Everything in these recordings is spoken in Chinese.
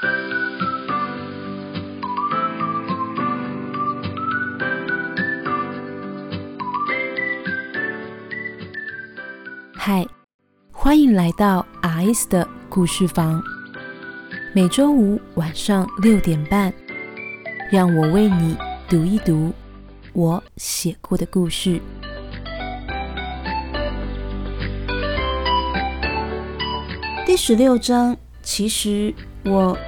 嗨，欢迎来到 R.S 的故事房。每周五晚上六点半，让我为你读一读我写过的故事。第十六章，其实我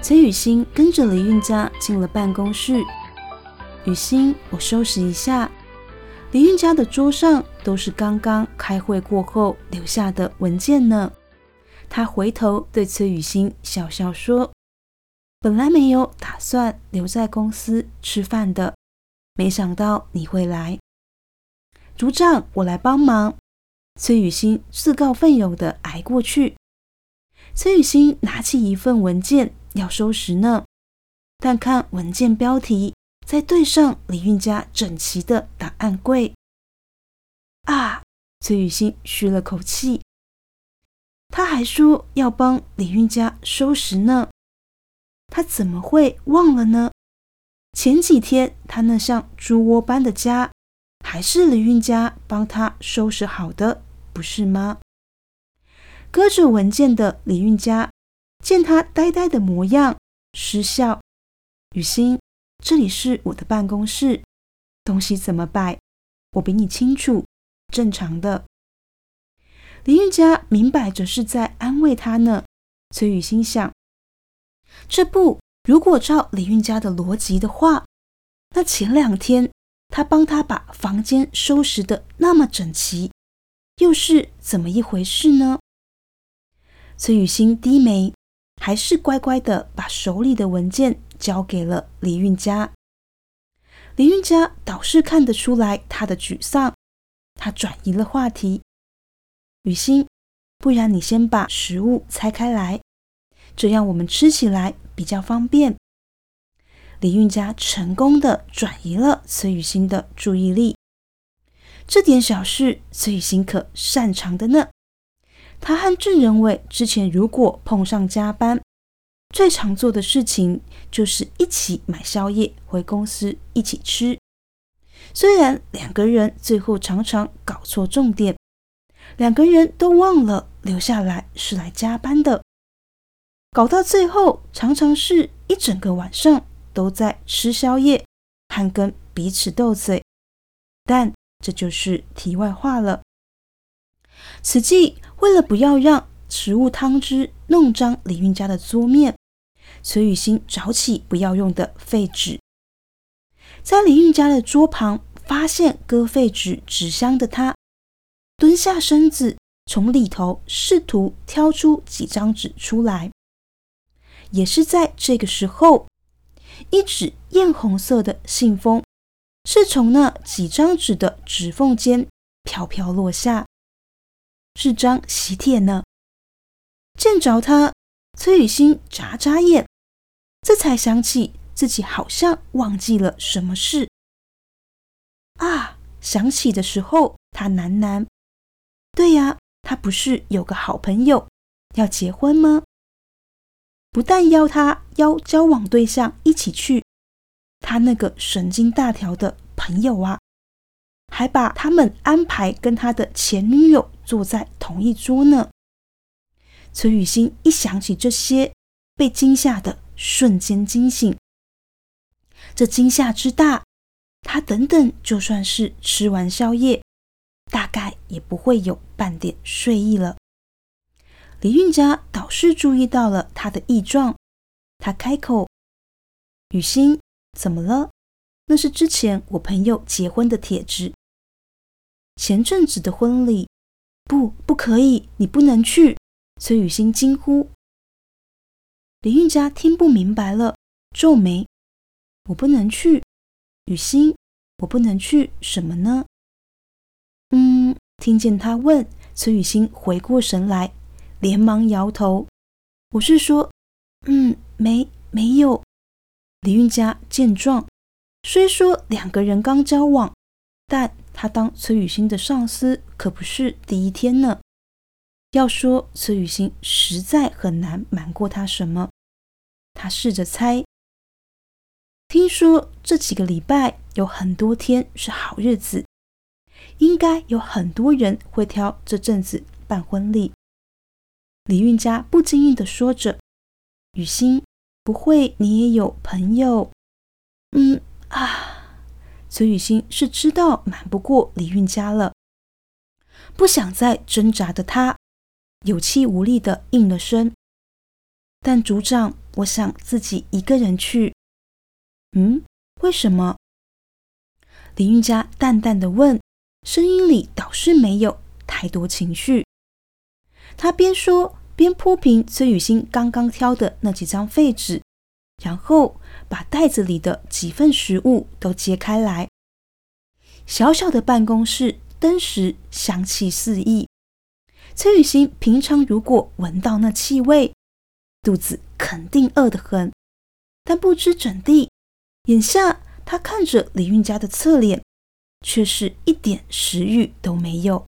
崔雨欣跟着李运家进了办公室。雨欣，我收拾一下。李运家的桌上都是刚刚开会过后留下的文件呢。他回头对崔雨欣笑笑说：“本来没有打算留在公司吃饭的，没想到你会来。”组长，我来帮忙。崔雨欣自告奋勇地挨过去。崔雨欣拿起一份文件要收拾呢，但看文件标题。再对上李运家整齐的档案柜，啊！崔雨欣吁了口气。他还说要帮李运家收拾呢，他怎么会忘了呢？前几天他那像猪窝般的家，还是李运家帮他收拾好的，不是吗？搁着文件的李运家见他呆呆的模样，失笑。雨欣。这里是我的办公室，东西怎么摆，我比你清楚。正常的，李运家明摆着是在安慰他呢。崔雨欣想，这不，如果照李运家的逻辑的话，那前两天他帮他把房间收拾的那么整齐，又是怎么一回事呢？崔雨欣低眉，还是乖乖的把手里的文件。交给了李运佳，李运佳倒是看得出来他的沮丧，他转移了话题。雨欣，不然你先把食物拆开来，这样我们吃起来比较方便。李运佳成功的转移了崔雨欣的注意力，这点小事崔雨欣可擅长的呢。他和郑仁伟之前如果碰上加班。最常做的事情就是一起买宵夜回公司一起吃。虽然两个人最后常常搞错重点，两个人都忘了留下来是来加班的，搞到最后常常是一整个晚上都在吃宵夜，还跟彼此斗嘴。但这就是题外话了。此际为了不要让食物汤汁弄脏李运家的桌面。崔雨欣找起不要用的废纸，在李运家的桌旁发现搁废纸纸箱的他，蹲下身子，从里头试图挑出几张纸出来。也是在这个时候，一纸艳红色的信封是从那几张纸的指缝间飘飘落下，是张喜帖呢。见着他。崔雨欣眨眨眼，这才想起自己好像忘记了什么事。啊，想起的时候，他喃喃：“对呀，他不是有个好朋友要结婚吗？不但邀他邀交往对象一起去，他那个神经大条的朋友啊，还把他们安排跟他的前女友坐在同一桌呢。”崔雨欣一想起这些，被惊吓的瞬间惊醒。这惊吓之大，他等等就算是吃完宵夜，大概也不会有半点睡意了。李运家倒是注意到了他的异状，他开口：“雨欣，怎么了？那是之前我朋友结婚的帖子。前阵子的婚礼，不，不可以，你不能去。”崔雨欣惊呼：“林韵佳听不明白了，皱眉：‘我不能去，雨欣，我不能去，什么呢？’嗯，听见他问，崔雨欣回过神来，连忙摇头：‘我是说，嗯，没，没有。’李运家见状，虽说两个人刚交往，但他当崔雨欣的上司可不是第一天呢。要说崔雨欣实在很难瞒过他什么，他试着猜。听说这几个礼拜有很多天是好日子，应该有很多人会挑这阵子办婚礼。李运家不经意的说着：“雨欣，不会你也有朋友？”嗯啊，崔雨欣是知道瞒不过李运家了，不想再挣扎的他，有气无力的应了声：“但组长，我想自己一个人去。”嗯，为什么？李运家淡淡的问，声音里倒是没有太多情绪。他边说边铺平崔雨欣刚刚挑的那几张废纸，然后把袋子里的几份食物都揭开来。小小的办公室，登时香气四溢。崔雨欣平常如果闻到那气味，肚子肯定饿得很，但不知怎地。眼下，他看着李运家的侧脸，却是一点食欲都没有，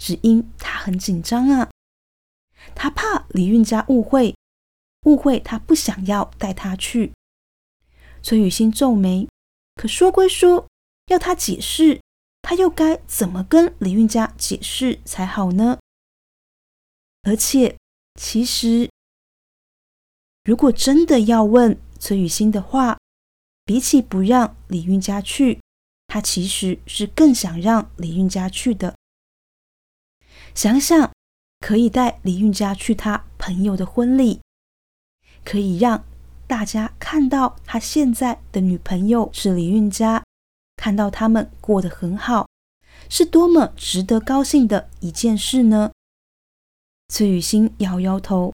只因他很紧张啊。他怕李运家误会，误会他不想要带他去。崔雨欣皱眉，可说归说，要他解释，他又该怎么跟李运家解释才好呢？而且，其实，如果真的要问崔雨欣的话，比起不让李运家去，他其实是更想让李运家去的。想想，可以带李运家去他朋友的婚礼，可以让大家看到他现在的女朋友是李运家，看到他们过得很好，是多么值得高兴的一件事呢？崔雨欣摇摇头，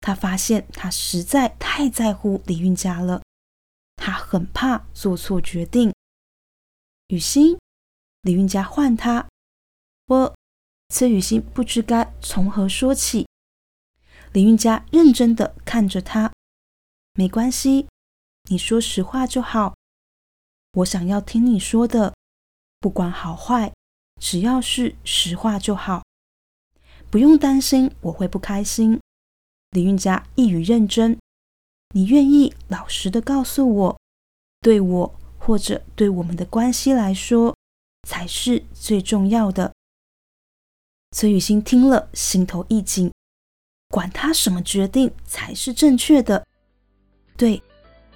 他发现他实在太在乎李运家了。他很怕做错决定。雨欣，李运家唤他，我崔雨欣不知该从何说起。李运家认真的看着他，没关系，你说实话就好。我想要听你说的，不管好坏，只要是实话就好。不用担心我会不开心。李运佳一语认真。你愿意老实的告诉我，对我或者对我们的关系来说，才是最重要的。崔雨欣听了，心头一紧，管他什么决定才是正确的，对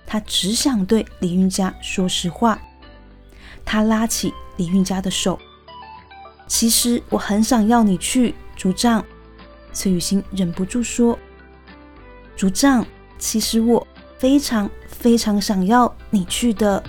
他只想对李运家说实话。他拉起李运家的手，其实我很想要你去，竹杖。崔雨欣忍不住说：“竹杖。”其实我非常非常想要你去的。